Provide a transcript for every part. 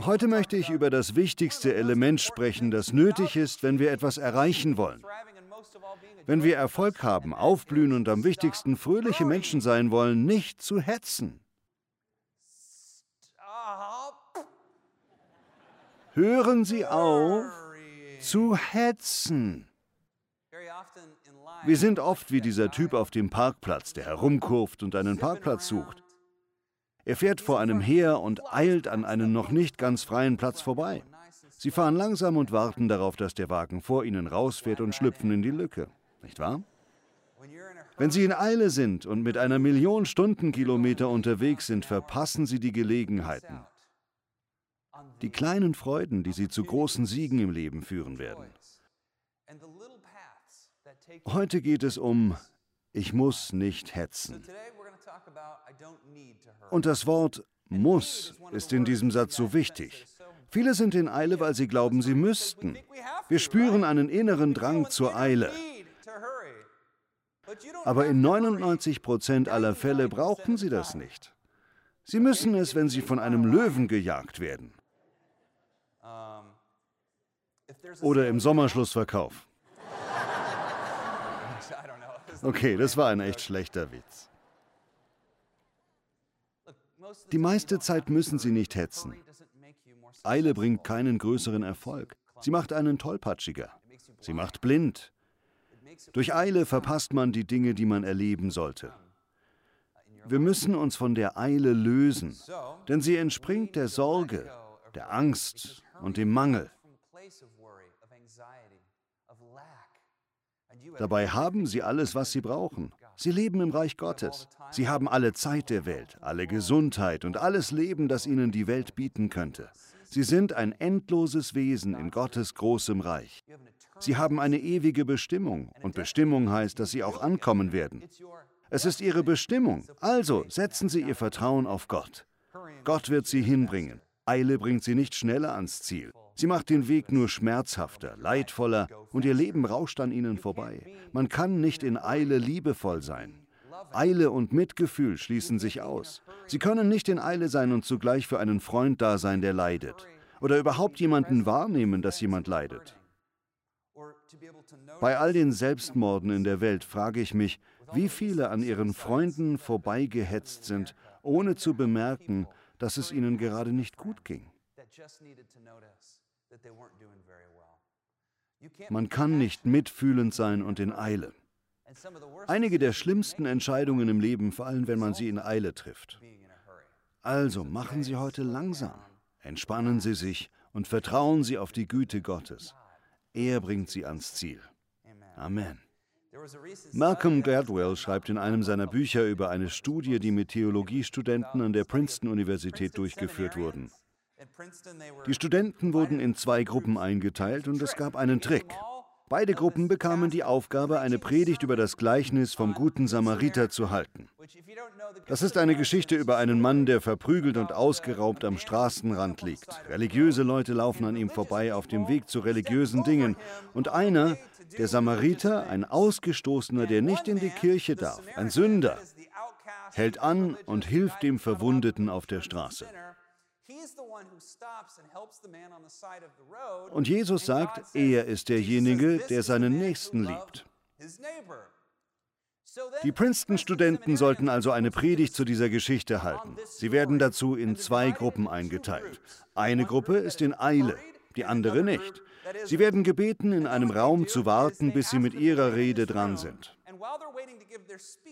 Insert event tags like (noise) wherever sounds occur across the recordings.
Heute möchte ich über das wichtigste Element sprechen, das nötig ist, wenn wir etwas erreichen wollen. Wenn wir Erfolg haben, aufblühen und am wichtigsten fröhliche Menschen sein wollen, nicht zu hetzen. Hören Sie auf zu hetzen. Wir sind oft wie dieser Typ auf dem Parkplatz, der herumkurft und einen Parkplatz sucht. Er fährt vor einem her und eilt an einem noch nicht ganz freien Platz vorbei. Sie fahren langsam und warten darauf, dass der Wagen vor ihnen rausfährt und schlüpfen in die Lücke. Nicht wahr? Wenn Sie in Eile sind und mit einer Million Stundenkilometer unterwegs sind, verpassen Sie die Gelegenheiten. Die kleinen Freuden, die Sie zu großen Siegen im Leben führen werden. Heute geht es um, ich muss nicht hetzen. Und das Wort muss ist in diesem Satz so wichtig. Viele sind in Eile, weil sie glauben, sie müssten. Wir spüren einen inneren Drang zur Eile. Aber in 99 Prozent aller Fälle brauchen sie das nicht. Sie müssen es, wenn sie von einem Löwen gejagt werden. Oder im Sommerschlussverkauf. (laughs) Okay, das war ein echt schlechter Witz. Die meiste Zeit müssen Sie nicht hetzen. Eile bringt keinen größeren Erfolg. Sie macht einen tollpatschiger. Sie macht blind. Durch Eile verpasst man die Dinge, die man erleben sollte. Wir müssen uns von der Eile lösen, denn sie entspringt der Sorge, der Angst und dem Mangel. Dabei haben sie alles, was sie brauchen. Sie leben im Reich Gottes. Sie haben alle Zeit der Welt, alle Gesundheit und alles Leben, das ihnen die Welt bieten könnte. Sie sind ein endloses Wesen in Gottes großem Reich. Sie haben eine ewige Bestimmung und Bestimmung heißt, dass sie auch ankommen werden. Es ist ihre Bestimmung, also setzen Sie Ihr Vertrauen auf Gott. Gott wird Sie hinbringen. Eile bringt Sie nicht schneller ans Ziel. Sie macht den Weg nur schmerzhafter, leidvoller und ihr Leben rauscht an ihnen vorbei. Man kann nicht in Eile liebevoll sein. Eile und Mitgefühl schließen sich aus. Sie können nicht in Eile sein und zugleich für einen Freund da sein, der leidet. Oder überhaupt jemanden wahrnehmen, dass jemand leidet. Bei all den Selbstmorden in der Welt frage ich mich, wie viele an ihren Freunden vorbeigehetzt sind, ohne zu bemerken, dass es ihnen gerade nicht gut ging. Man kann nicht mitfühlend sein und in Eile. Einige der schlimmsten Entscheidungen im Leben fallen, wenn man sie in Eile trifft. Also machen Sie heute langsam, entspannen Sie sich und vertrauen Sie auf die Güte Gottes. Er bringt Sie ans Ziel. Amen. Malcolm Gladwell schreibt in einem seiner Bücher über eine Studie, die mit Theologiestudenten an der Princeton-Universität durchgeführt wurde. Die Studenten wurden in zwei Gruppen eingeteilt und es gab einen Trick. Beide Gruppen bekamen die Aufgabe, eine Predigt über das Gleichnis vom guten Samariter zu halten. Das ist eine Geschichte über einen Mann, der verprügelt und ausgeraubt am Straßenrand liegt. Religiöse Leute laufen an ihm vorbei auf dem Weg zu religiösen Dingen. Und einer, der Samariter, ein Ausgestoßener, der nicht in die Kirche darf, ein Sünder, hält an und hilft dem Verwundeten auf der Straße. Und Jesus sagt, er ist derjenige, der seinen Nächsten liebt. Die Princeton-Studenten sollten also eine Predigt zu dieser Geschichte halten. Sie werden dazu in zwei Gruppen eingeteilt. Eine Gruppe ist in Eile, die andere nicht. Sie werden gebeten, in einem Raum zu warten, bis sie mit ihrer Rede dran sind.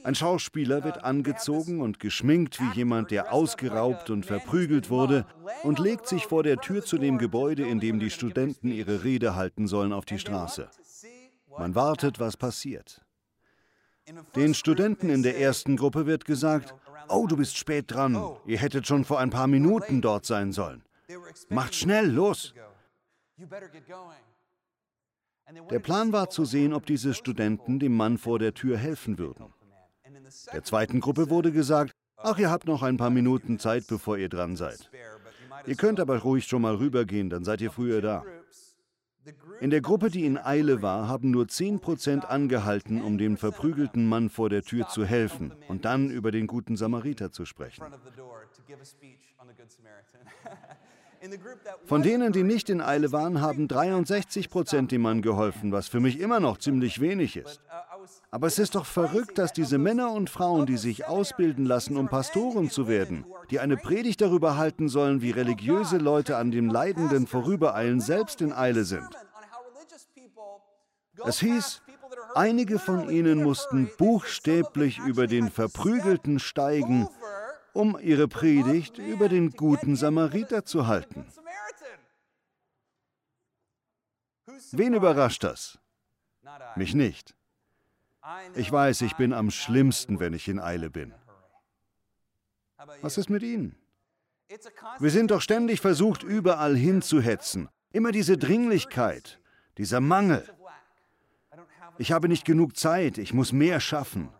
Ein Schauspieler wird angezogen und geschminkt wie jemand, der ausgeraubt und verprügelt wurde, und legt sich vor der Tür zu dem Gebäude, in dem die Studenten ihre Rede halten sollen, auf die Straße. Man wartet, was passiert. Den Studenten in der ersten Gruppe wird gesagt, oh, du bist spät dran, ihr hättet schon vor ein paar Minuten dort sein sollen. Macht schnell, los! Der Plan war zu sehen, ob diese Studenten dem Mann vor der Tür helfen würden. Der zweiten Gruppe wurde gesagt, ach, ihr habt noch ein paar Minuten Zeit, bevor ihr dran seid. Ihr könnt aber ruhig schon mal rübergehen, dann seid ihr früher da. In der Gruppe, die in Eile war, haben nur 10% angehalten, um dem verprügelten Mann vor der Tür zu helfen und dann über den guten Samariter zu sprechen. (laughs) Von denen, die nicht in Eile waren, haben 63 Prozent dem Mann geholfen, was für mich immer noch ziemlich wenig ist. Aber es ist doch verrückt, dass diese Männer und Frauen, die sich ausbilden lassen, um Pastoren zu werden, die eine Predigt darüber halten sollen, wie religiöse Leute an den Leidenden vorübereilen, selbst in Eile sind. Es hieß, einige von ihnen mussten buchstäblich über den Verprügelten steigen, um ihre Predigt über den guten Samariter zu halten. Wen überrascht das? Mich nicht. Ich weiß, ich bin am schlimmsten, wenn ich in Eile bin. Was ist mit Ihnen? Wir sind doch ständig versucht, überall hinzuhetzen. Immer diese Dringlichkeit, dieser Mangel. Ich habe nicht genug Zeit, ich muss mehr schaffen.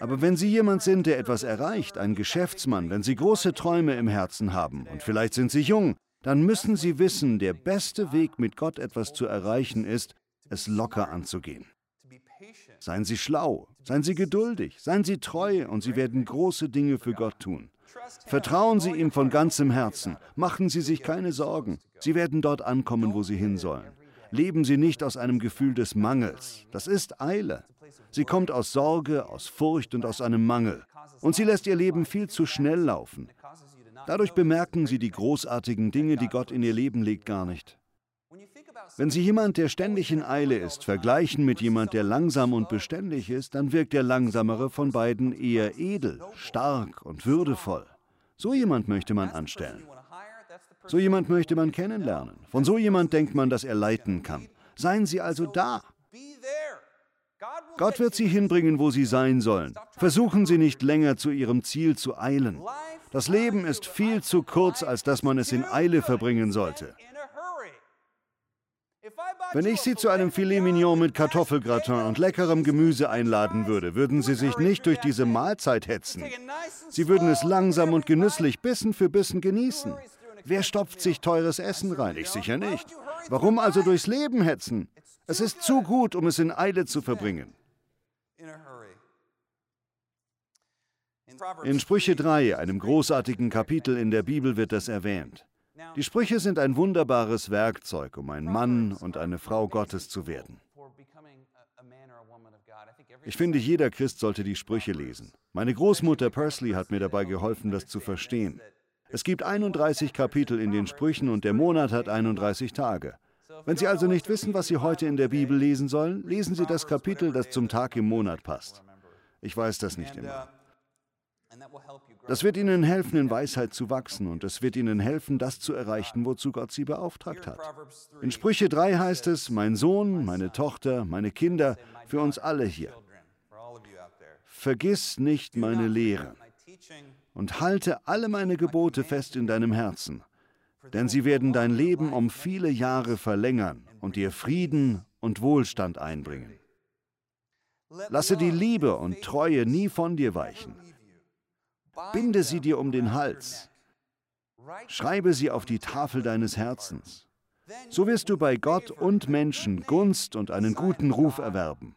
Aber wenn Sie jemand sind, der etwas erreicht, ein Geschäftsmann, wenn Sie große Träume im Herzen haben und vielleicht sind Sie jung, dann müssen Sie wissen, der beste Weg, mit Gott etwas zu erreichen, ist, es locker anzugehen. Seien Sie schlau, seien Sie geduldig, seien Sie treu und Sie werden große Dinge für Gott tun. Vertrauen Sie ihm von ganzem Herzen, machen Sie sich keine Sorgen, Sie werden dort ankommen, wo Sie hin sollen. Leben Sie nicht aus einem Gefühl des Mangels, das ist Eile. Sie kommt aus Sorge, aus Furcht und aus einem Mangel. Und sie lässt ihr Leben viel zu schnell laufen. Dadurch bemerken sie die großartigen Dinge, die Gott in ihr Leben legt, gar nicht. Wenn Sie jemand, der ständig in Eile ist, vergleichen mit jemand, der langsam und beständig ist, dann wirkt der Langsamere von beiden eher edel, stark und würdevoll. So jemand möchte man anstellen. So jemand möchte man kennenlernen. Von so jemand denkt man, dass er leiten kann. Seien Sie also da. Gott wird Sie hinbringen, wo Sie sein sollen. Versuchen Sie nicht länger zu Ihrem Ziel zu eilen. Das Leben ist viel zu kurz, als dass man es in Eile verbringen sollte. Wenn ich Sie zu einem Filet Mignon mit Kartoffelgratin und leckerem Gemüse einladen würde, würden Sie sich nicht durch diese Mahlzeit hetzen. Sie würden es langsam und genüsslich Bissen für Bissen genießen. Wer stopft sich teures Essen rein? Ich sicher nicht. Warum also durchs Leben hetzen? Es ist zu gut, um es in Eile zu verbringen. In Sprüche 3, einem großartigen Kapitel in der Bibel, wird das erwähnt. Die Sprüche sind ein wunderbares Werkzeug, um ein Mann und eine Frau Gottes zu werden. Ich finde, jeder Christ sollte die Sprüche lesen. Meine Großmutter Persley hat mir dabei geholfen, das zu verstehen. Es gibt 31 Kapitel in den Sprüchen und der Monat hat 31 Tage. Wenn Sie also nicht wissen, was Sie heute in der Bibel lesen sollen, lesen Sie das Kapitel, das zum Tag im Monat passt. Ich weiß das nicht immer. Das wird Ihnen helfen, in Weisheit zu wachsen und es wird Ihnen helfen, das zu erreichen, wozu Gott Sie beauftragt hat. In Sprüche 3 heißt es, mein Sohn, meine Tochter, meine Kinder, für uns alle hier. Vergiss nicht meine Lehre und halte alle meine Gebote fest in deinem Herzen, denn sie werden dein Leben um viele Jahre verlängern und dir Frieden und Wohlstand einbringen. Lasse die Liebe und Treue nie von dir weichen. Binde sie dir um den Hals. Schreibe sie auf die Tafel deines Herzens. So wirst du bei Gott und Menschen Gunst und einen guten Ruf erwerben.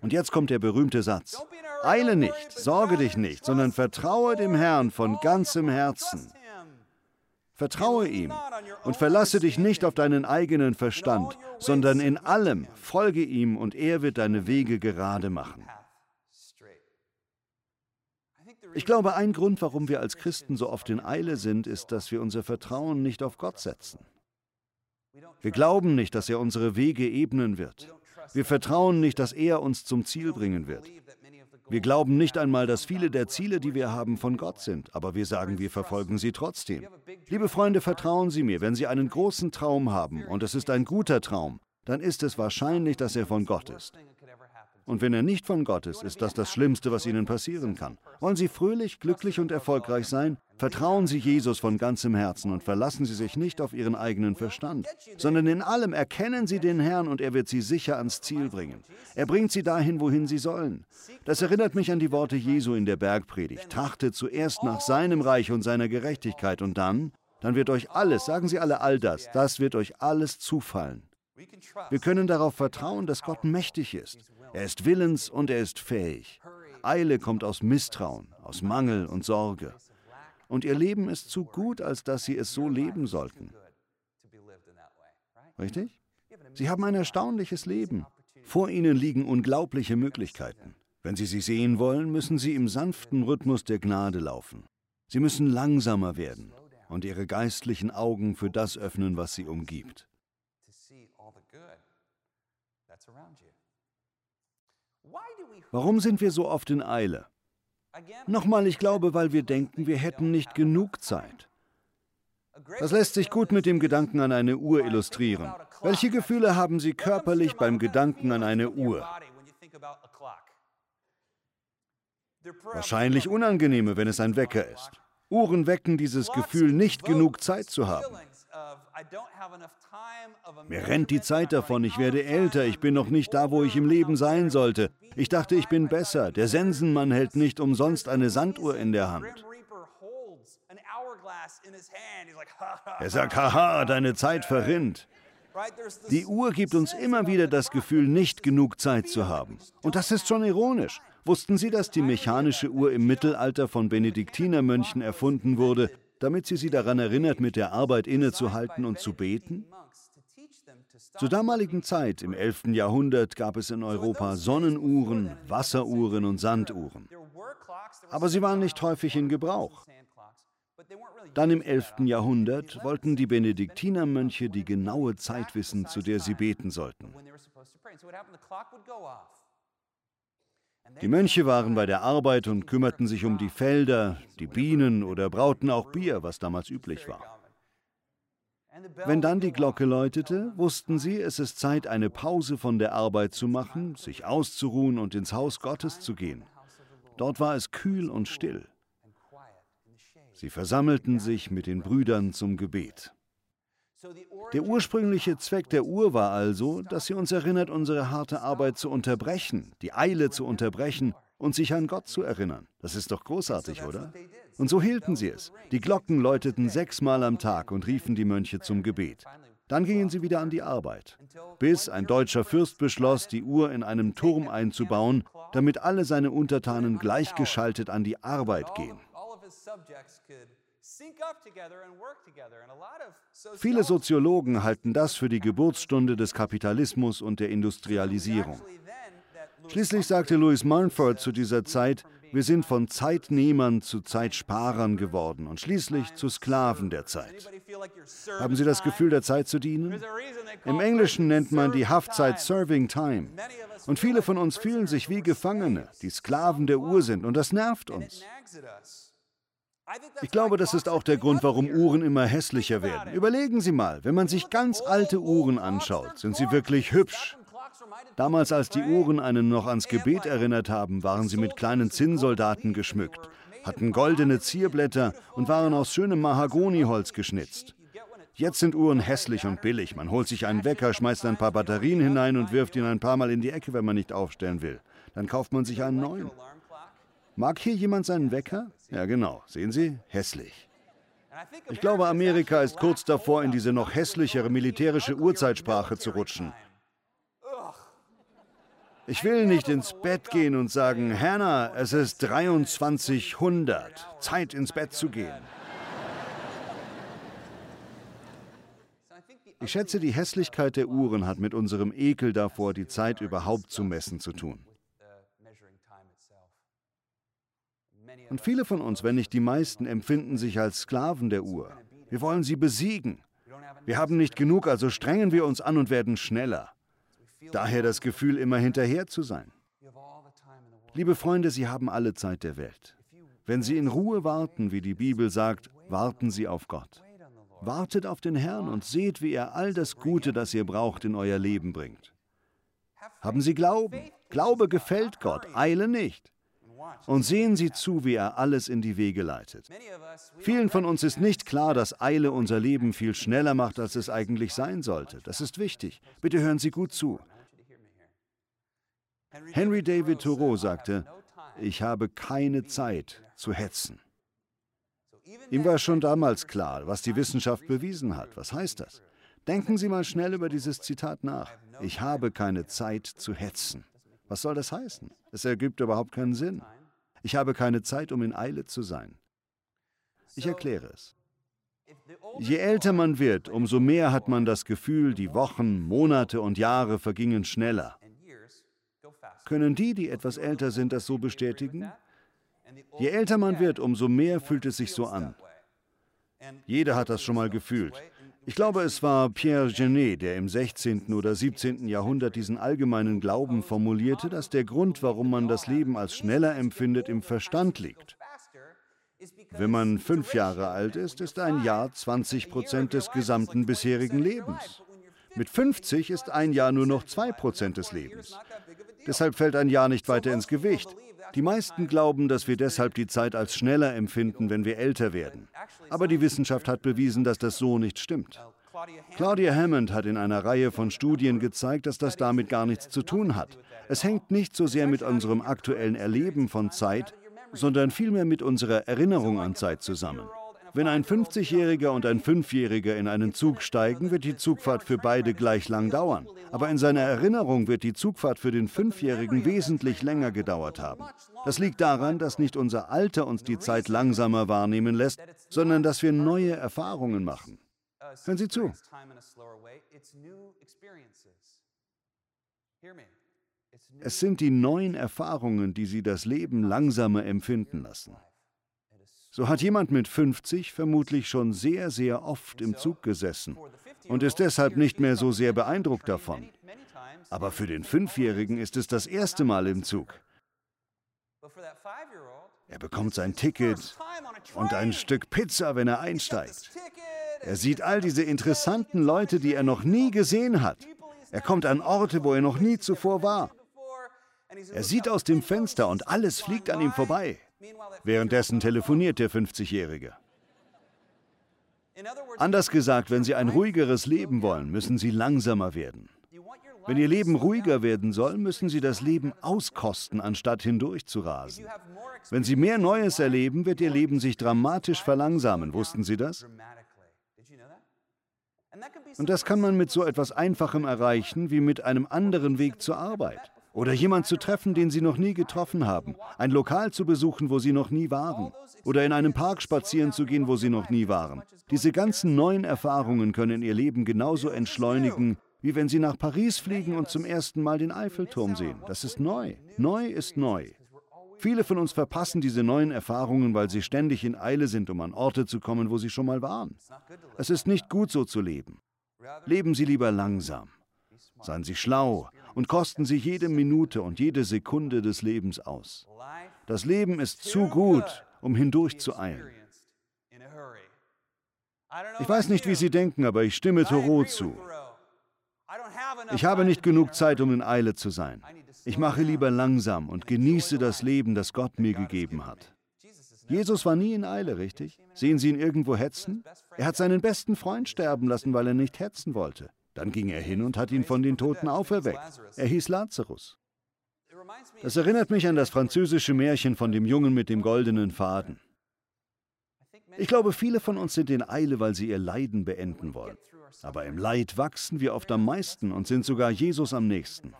Und jetzt kommt der berühmte Satz. Eile nicht, sorge dich nicht, sondern vertraue dem Herrn von ganzem Herzen. Vertraue ihm und verlasse dich nicht auf deinen eigenen Verstand, sondern in allem folge ihm und er wird deine Wege gerade machen. Ich glaube, ein Grund, warum wir als Christen so oft in Eile sind, ist, dass wir unser Vertrauen nicht auf Gott setzen. Wir glauben nicht, dass er unsere Wege ebnen wird. Wir vertrauen nicht, dass er uns zum Ziel bringen wird. Wir glauben nicht einmal, dass viele der Ziele, die wir haben, von Gott sind, aber wir sagen, wir verfolgen sie trotzdem. Liebe Freunde, vertrauen Sie mir, wenn Sie einen großen Traum haben und es ist ein guter Traum, dann ist es wahrscheinlich, dass er von Gott ist. Und wenn er nicht von Gott ist, ist das das Schlimmste, was Ihnen passieren kann. Wollen Sie fröhlich, glücklich und erfolgreich sein? Vertrauen Sie Jesus von ganzem Herzen und verlassen Sie sich nicht auf Ihren eigenen Verstand, sondern in allem erkennen Sie den Herrn und er wird Sie sicher ans Ziel bringen. Er bringt Sie dahin, wohin Sie sollen. Das erinnert mich an die Worte Jesu in der Bergpredigt. Trachtet zuerst nach seinem Reich und seiner Gerechtigkeit und dann, dann wird euch alles, sagen Sie alle all das, das wird euch alles zufallen. Wir können darauf vertrauen, dass Gott mächtig ist. Er ist willens und er ist fähig. Eile kommt aus Misstrauen, aus Mangel und Sorge. Und ihr Leben ist zu gut, als dass sie es so leben sollten. Richtig? Sie haben ein erstaunliches Leben. Vor ihnen liegen unglaubliche Möglichkeiten. Wenn Sie sie sehen wollen, müssen Sie im sanften Rhythmus der Gnade laufen. Sie müssen langsamer werden und Ihre geistlichen Augen für das öffnen, was Sie umgibt. Warum sind wir so oft in Eile? Nochmal, ich glaube, weil wir denken, wir hätten nicht genug Zeit. Das lässt sich gut mit dem Gedanken an eine Uhr illustrieren. Welche Gefühle haben Sie körperlich beim Gedanken an eine Uhr? Wahrscheinlich unangenehme, wenn es ein Wecker ist. Uhren wecken dieses Gefühl, nicht genug Zeit zu haben. Mir rennt die Zeit davon, ich werde älter, ich bin noch nicht da, wo ich im Leben sein sollte. Ich dachte, ich bin besser. Der Sensenmann hält nicht umsonst eine Sanduhr in der Hand. (laughs) Er sagt, haha, deine Zeit verrinnt. Die Uhr gibt uns immer wieder das Gefühl, nicht genug Zeit zu haben. Und das ist schon ironisch. Wussten Sie, dass die mechanische Uhr im Mittelalter von Benediktinermönchen erfunden wurde, damit sie sie daran erinnert, mit der Arbeit innezuhalten und zu beten? Zur damaligen Zeit, im 11. Jahrhundert, gab es in Europa Sonnenuhren, Wasseruhren und Sanduhren. Aber sie waren nicht häufig in Gebrauch. Dann im 11. Jahrhundert wollten die Benediktinermönche die genaue Zeit wissen, zu der sie beten sollten. Die Mönche waren bei der Arbeit und kümmerten sich um die Felder, die Bienen oder brauten auch Bier, was damals üblich war. Wenn dann die Glocke läutete, wussten sie, es ist Zeit, eine Pause von der Arbeit zu machen, sich auszuruhen und ins Haus Gottes zu gehen. Dort war es kühl und still. Sie versammelten sich mit den Brüdern zum Gebet. Der ursprüngliche Zweck der Uhr war also, dass sie uns erinnert, unsere harte Arbeit zu unterbrechen, die Eile zu unterbrechen und sich an Gott zu erinnern. Das ist doch großartig, oder? Und so hielten sie es. Die Glocken läuteten sechsmal am Tag und riefen die Mönche zum Gebet. Dann gingen sie wieder an die Arbeit, bis ein deutscher Fürst beschloss, die Uhr in einem Turm einzubauen, damit alle seine Untertanen gleichgeschaltet an die Arbeit gehen. Viele Soziologen halten das für die Geburtsstunde des Kapitalismus und der Industrialisierung. Schließlich sagte Louis Mumford zu dieser Zeit, wir sind von Zeitnehmern zu Zeitsparern geworden und schließlich zu Sklaven der Zeit. Haben Sie das Gefühl, der Zeit zu dienen? Im Englischen nennt man die Haftzeit Serving Time. Und viele von uns fühlen sich wie Gefangene, die Sklaven der Uhr sind, und das nervt uns. Ich glaube, das ist auch der Grund, warum Uhren immer hässlicher werden. Überlegen Sie mal, wenn man sich ganz alte Uhren anschaut, sind sie wirklich hübsch. Damals, als die Uhren einen noch ans Gebet erinnert haben, waren sie mit kleinen Zinnsoldaten geschmückt, hatten goldene Zierblätter und waren aus schönem Mahagoniholz geschnitzt. Jetzt sind Uhren hässlich und billig. Man holt sich einen Wecker, schmeißt ein paar Batterien hinein und wirft ihn ein paar Mal in die Ecke, wenn man nicht aufstellen will. Dann kauft man sich einen neuen. Mag hier jemand seinen Wecker? Ja, genau. Sehen Sie? Hässlich. Ich glaube, Amerika ist kurz davor, in diese noch hässlichere militärische Urzeitsprache zu rutschen. Ich will nicht ins Bett gehen und sagen, Hannah, es ist 2300, Zeit ins Bett zu gehen. Ich schätze, die Hässlichkeit der Uhren hat mit unserem Ekel davor, die Zeit überhaupt zu messen, zu tun. Und viele von uns, wenn nicht die meisten, empfinden sich als Sklaven der Uhr. Wir wollen sie besiegen. Wir haben nicht genug, also strengen wir uns an und werden schneller. Daher das Gefühl, immer hinterher zu sein. Liebe Freunde, Sie haben alle Zeit der Welt. Wenn Sie in Ruhe warten, wie die Bibel sagt, warten Sie auf Gott. Wartet auf den Herrn und seht, wie er all das Gute, das ihr braucht, in euer Leben bringt. Haben Sie Glauben. Glaube gefällt Gott, eile nicht und sehen Sie zu, wie er alles in die Wege leitet. Vielen von uns ist nicht klar, dass Eile unser Leben viel schneller macht, als es eigentlich sein sollte. Das ist wichtig. Bitte hören Sie gut zu. Henry David Thoreau sagte, ich habe keine Zeit zu hetzen. Ihm war schon damals klar, was die Wissenschaft bewiesen hat. Was heißt das? Denken Sie mal schnell über dieses Zitat nach. Ich habe keine Zeit zu hetzen. Was soll das heißen? Es ergibt überhaupt keinen Sinn. Ich habe keine Zeit, um in Eile zu sein. Ich erkläre es. Je älter man wird, umso mehr hat man das Gefühl, die Wochen, Monate und Jahre vergingen schneller. Können die, die etwas älter sind, das so bestätigen? Je älter man wird, umso mehr fühlt es sich so an. Jeder hat das schon mal gefühlt. Ich glaube, es war Pierre Genet, der im 16. oder 17. Jahrhundert diesen allgemeinen Glauben formulierte, dass der Grund, warum man das Leben als schneller empfindet, im Verstand liegt. Wenn man fünf Jahre alt ist, ist ein Jahr 20 Prozent des gesamten bisherigen Lebens. Mit 50 ist ein Jahr nur noch 2 Prozent des Lebens. Deshalb fällt ein Jahr nicht weiter ins Gewicht. Die meisten glauben, dass wir deshalb die Zeit als schneller empfinden, wenn wir älter werden. Aber die Wissenschaft hat bewiesen, dass das so nicht stimmt. Claudia Hammond hat in einer Reihe von Studien gezeigt, dass das damit gar nichts zu tun hat. Es hängt nicht so sehr mit unserem aktuellen Erleben von Zeit, sondern vielmehr mit unserer Erinnerung an Zeit zusammen. Wenn ein 50-Jähriger und ein Fünfjähriger in einen Zug steigen, wird die Zugfahrt für beide gleich lang dauern. Aber in seiner Erinnerung wird die Zugfahrt für den Fünfjährigen wesentlich länger gedauert haben. Das liegt daran, dass nicht unser Alter uns die Zeit langsamer wahrnehmen lässt, sondern dass wir neue Erfahrungen machen. Hören Sie zu. Es sind die neuen Erfahrungen, die Sie das Leben langsamer empfinden lassen. So hat jemand mit 50 vermutlich schon sehr, sehr oft im Zug gesessen und ist deshalb nicht mehr so sehr beeindruckt davon. Aber für den Fünfjährigen ist es das erste Mal im Zug. Er bekommt sein Ticket und ein Stück Pizza, wenn er einsteigt. Er sieht all diese interessanten Leute, die er noch nie gesehen hat. Er kommt an Orte, wo er noch nie zuvor war. Er sieht aus dem Fenster und alles fliegt an ihm vorbei. Währenddessen telefoniert der 50-Jährige. Anders gesagt, wenn Sie ein ruhigeres Leben wollen, müssen Sie langsamer werden. Wenn Ihr Leben ruhiger werden soll, müssen Sie das Leben auskosten, anstatt hindurch zu rasen. Wenn Sie mehr Neues erleben, wird Ihr Leben sich dramatisch verlangsamen. Wussten Sie das? Und das kann man mit so etwas Einfachem erreichen wie mit einem anderen Weg zur Arbeit. Oder jemand zu treffen, den Sie noch nie getroffen haben. Ein Lokal zu besuchen, wo Sie noch nie waren. Oder in einem Park spazieren zu gehen, wo Sie noch nie waren. Diese ganzen neuen Erfahrungen können Ihr Leben genauso entschleunigen, wie wenn Sie nach Paris fliegen und zum ersten Mal den Eiffelturm sehen. Das ist neu. Neu ist neu. Viele von uns verpassen diese neuen Erfahrungen, weil sie ständig in Eile sind, um an Orte zu kommen, wo sie schon mal waren. Es ist nicht gut so zu leben. Leben Sie lieber langsam. Seien Sie schlau, und kosten sie jede Minute und jede Sekunde des Lebens aus. Das Leben ist zu gut, um hindurch zu eilen. Ich weiß nicht, wie Sie denken, aber ich stimme Thoreau zu. Ich habe nicht genug Zeit, um in Eile zu sein. Ich mache lieber langsam und genieße das Leben, das Gott mir gegeben hat. Jesus war nie in Eile, richtig? Sehen Sie ihn irgendwo hetzen? Er hat seinen besten Freund sterben lassen, weil er nicht hetzen wollte. Dann ging er hin und hat ihn von den Toten auferweckt. Er hieß Lazarus. Das erinnert mich an das französische Märchen von dem Jungen mit dem goldenen Faden. Ich glaube, viele von uns sind in Eile, weil sie ihr Leiden beenden wollen. Aber im Leid wachsen wir oft am meisten und sind sogar Jesus am nächsten.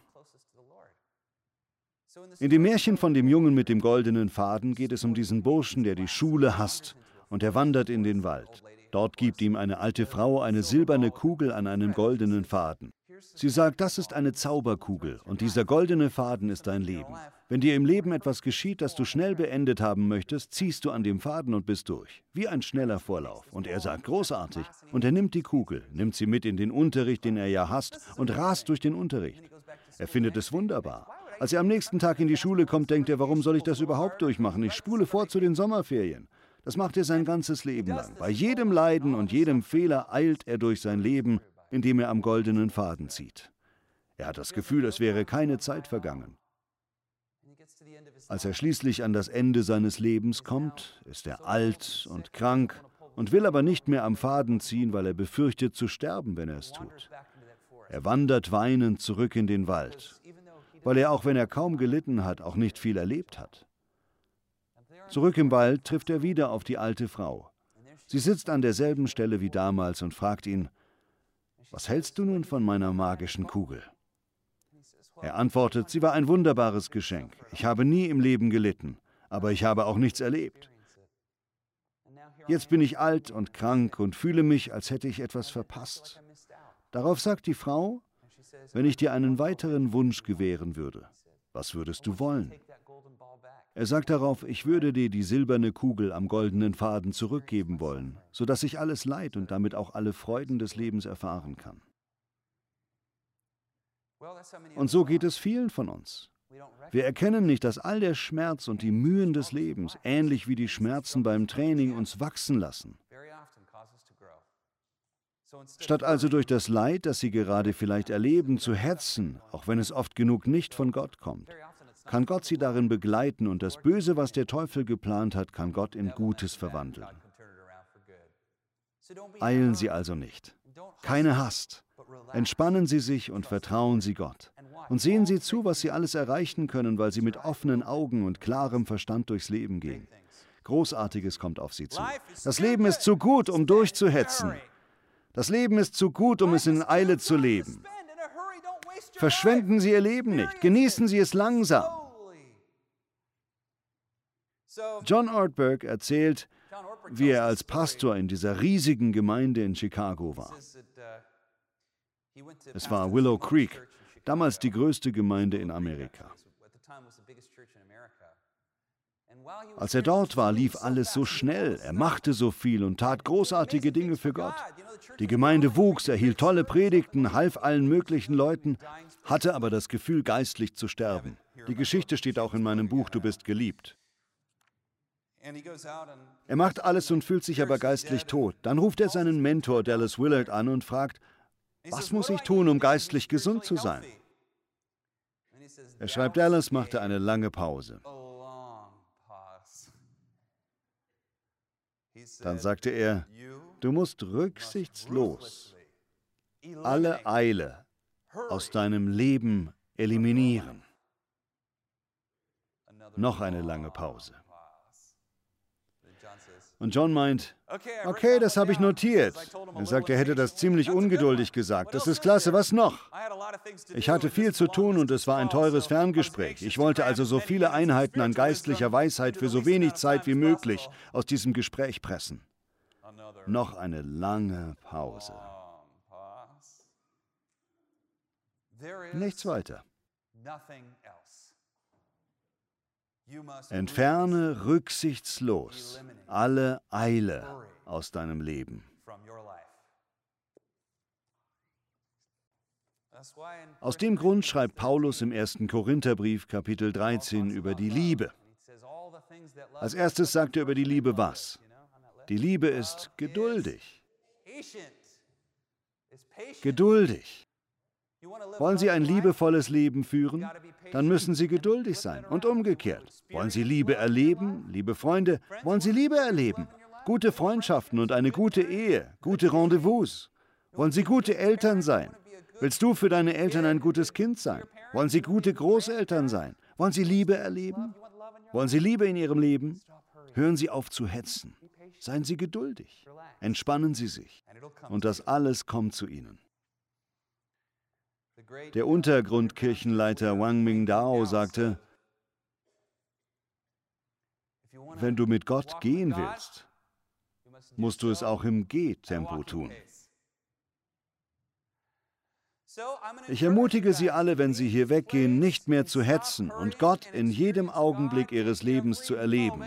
In dem Märchen von dem Jungen mit dem goldenen Faden geht es um diesen Burschen, der die Schule hasst und er wandert in den Wald. Dort gibt ihm eine alte Frau eine silberne Kugel an einem goldenen Faden. Sie sagt, das ist eine Zauberkugel und dieser goldene Faden ist dein Leben. Wenn dir im Leben etwas geschieht, das du schnell beendet haben möchtest, ziehst du an dem Faden und bist durch. Wie ein schneller Vorlauf. Und er sagt, großartig. Und er nimmt die Kugel, nimmt sie mit in den Unterricht, den er ja hasst, und rast durch den Unterricht. Er findet es wunderbar. Als er am nächsten Tag in die Schule kommt, denkt er, warum soll ich das überhaupt durchmachen? Ich spule vor zu den Sommerferien. Das macht er sein ganzes Leben lang. Bei jedem Leiden und jedem Fehler eilt er durch sein Leben, indem er am goldenen Faden zieht. Er hat das Gefühl, es wäre keine Zeit vergangen. Als er schließlich an das Ende seines Lebens kommt, ist er alt und krank und will aber nicht mehr am Faden ziehen, weil er befürchtet zu sterben, wenn er es tut. Er wandert weinend zurück in den Wald, weil er, auch wenn er kaum gelitten hat, auch nicht viel erlebt hat. Zurück im Wald trifft er wieder auf die alte Frau. Sie sitzt an derselben Stelle wie damals und fragt ihn, was hältst du nun von meiner magischen Kugel? Er antwortet, sie war ein wunderbares Geschenk. Ich habe nie im Leben gelitten, aber ich habe auch nichts erlebt. Jetzt bin ich alt und krank und fühle mich, als hätte ich etwas verpasst. Darauf sagt die Frau, wenn ich dir einen weiteren Wunsch gewähren würde, was würdest du wollen? Er sagt darauf, ich würde dir die silberne Kugel am goldenen Faden zurückgeben wollen, sodass ich alles Leid und damit auch alle Freuden des Lebens erfahren kann. Und so geht es vielen von uns. Wir erkennen nicht, dass all der Schmerz und die Mühen des Lebens, ähnlich wie die Schmerzen beim Training, uns wachsen lassen. Statt also durch das Leid, das sie gerade vielleicht erleben, zu hetzen, auch wenn es oft genug nicht von Gott kommt, kann Gott sie darin begleiten und das Böse, was der Teufel geplant hat, kann Gott in Gutes verwandeln. Eilen Sie also nicht. Keine Hast. Entspannen Sie sich und vertrauen Sie Gott. Und sehen Sie zu, was Sie alles erreichen können, weil Sie mit offenen Augen und klarem Verstand durchs Leben gehen. Großartiges kommt auf Sie zu. Das Leben ist zu gut, um durchzuhetzen. Das Leben ist zu gut, um es in Eile zu leben. Verschwenden Sie Ihr Leben nicht, genießen Sie es langsam. John Ortberg erzählt, wie er als Pastor in dieser riesigen Gemeinde in Chicago war. Es war Willow Creek, damals die größte Gemeinde in Amerika. Als er dort war, lief alles so schnell, er machte so viel und tat großartige Dinge für Gott. Die Gemeinde wuchs, er hielt tolle Predigten, half allen möglichen Leuten, hatte aber das Gefühl, geistlich zu sterben. Die Geschichte steht auch in meinem Buch Du bist geliebt. Er macht alles und fühlt sich aber geistlich tot. Dann ruft er seinen Mentor Dallas Willard an und fragt, was muss ich tun, um geistlich gesund zu sein? Er schreibt, Dallas machte eine lange Pause. Dann sagte er, du musst rücksichtslos alle Eile aus deinem Leben eliminieren. Noch eine lange Pause. Und John meint, okay, das habe ich notiert. Er sagt, er hätte das ziemlich ungeduldig gesagt. Das ist klasse, was noch? Ich hatte viel zu tun und es war ein teures Ferngespräch. Ich wollte also so viele Einheiten an geistlicher Weisheit für so wenig Zeit wie möglich aus diesem Gespräch pressen. Noch eine lange Pause. Nichts weiter. Entferne rücksichtslos alle Eile aus deinem Leben. Aus dem Grund schreibt Paulus im 1. Korintherbrief Kapitel 13 über die Liebe. Als erstes sagt er über die Liebe was? Die Liebe ist geduldig. Geduldig. Wollen Sie ein liebevolles Leben führen? Dann müssen Sie geduldig sein. Und umgekehrt. Wollen Sie Liebe erleben, liebe Freunde? Wollen Sie Liebe erleben? Gute Freundschaften und eine gute Ehe, gute Rendezvous. Wollen Sie gute Eltern sein? Willst du für deine Eltern ein gutes Kind sein? Wollen Sie gute Großeltern sein? Wollen Sie Liebe erleben? Wollen Sie Liebe in Ihrem Leben? Hören Sie auf zu hetzen. Seien Sie geduldig. Entspannen Sie sich. Und das alles kommt zu Ihnen. Der Untergrundkirchenleiter Wang Mingdao sagte, wenn du mit Gott gehen willst, musst du es auch im Geh-Tempo tun. Ich ermutige Sie alle, wenn Sie hier weggehen, nicht mehr zu hetzen und Gott in jedem Augenblick Ihres Lebens zu erleben.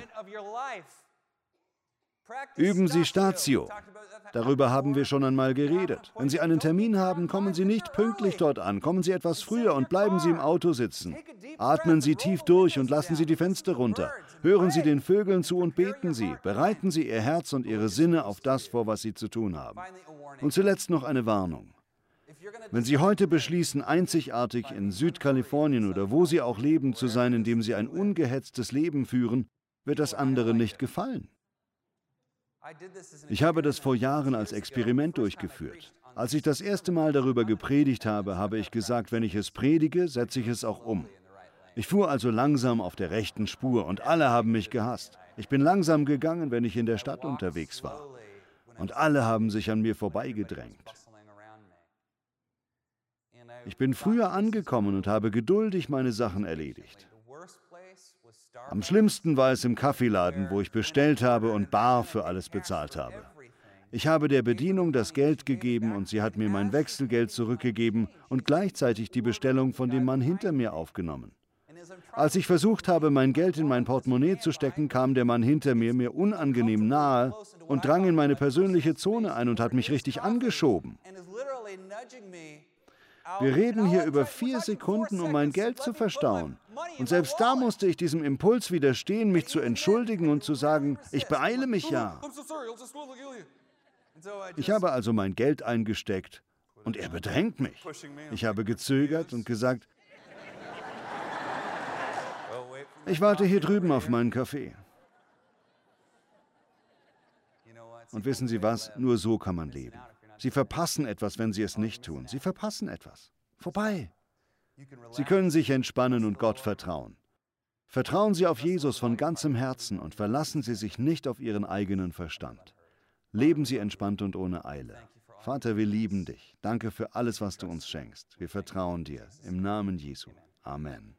Üben Sie Statio. Darüber haben wir schon einmal geredet. Wenn Sie einen Termin haben, kommen Sie nicht pünktlich dort an. Kommen Sie etwas früher und bleiben Sie im Auto sitzen. Atmen Sie tief durch und lassen Sie die Fenster runter. Hören Sie den Vögeln zu und beten Sie. Bereiten Sie Ihr Herz und Ihre Sinne auf das vor, was Sie zu tun haben. Und zuletzt noch eine Warnung. Wenn Sie heute beschließen, einzigartig in Südkalifornien oder wo Sie auch leben zu sein, indem Sie ein ungehetztes Leben führen, wird das anderen nicht gefallen. Ich habe das vor Jahren als Experiment durchgeführt. Als ich das erste Mal darüber gepredigt habe, habe ich gesagt, wenn ich es predige, setze ich es auch um. Ich fuhr also langsam auf der rechten Spur und alle haben mich gehasst. Ich bin langsam gegangen, wenn ich in der Stadt unterwegs war. Und alle haben sich an mir vorbeigedrängt. Ich bin früher angekommen und habe geduldig meine Sachen erledigt. Am schlimmsten war es im Kaffeeladen, wo ich bestellt habe und bar für alles bezahlt habe. Ich habe der Bedienung das Geld gegeben und sie hat mir mein Wechselgeld zurückgegeben und gleichzeitig die Bestellung von dem Mann hinter mir aufgenommen. Als ich versucht habe, mein Geld in mein Portemonnaie zu stecken, kam der Mann hinter mir mir unangenehm nahe und drang in meine persönliche Zone ein und hat mich richtig angeschoben. Wir reden hier über vier Sekunden, um mein Geld zu verstauen. Und selbst da musste ich diesem Impuls widerstehen, mich zu entschuldigen und zu sagen, ich beeile mich ja. Ich habe also mein Geld eingesteckt und er bedrängt mich. Ich habe gezögert und gesagt, ich warte hier drüben auf meinen Kaffee. Und wissen Sie was? Nur so kann man leben. Sie verpassen etwas, wenn Sie es nicht tun. Sie verpassen etwas. Vorbei. Sie können sich entspannen und Gott vertrauen. Vertrauen Sie auf Jesus von ganzem Herzen und verlassen Sie sich nicht auf Ihren eigenen Verstand. Leben Sie entspannt und ohne Eile. Vater, wir lieben dich. Danke für alles, was du uns schenkst. Wir vertrauen dir. Im Namen Jesu. Amen.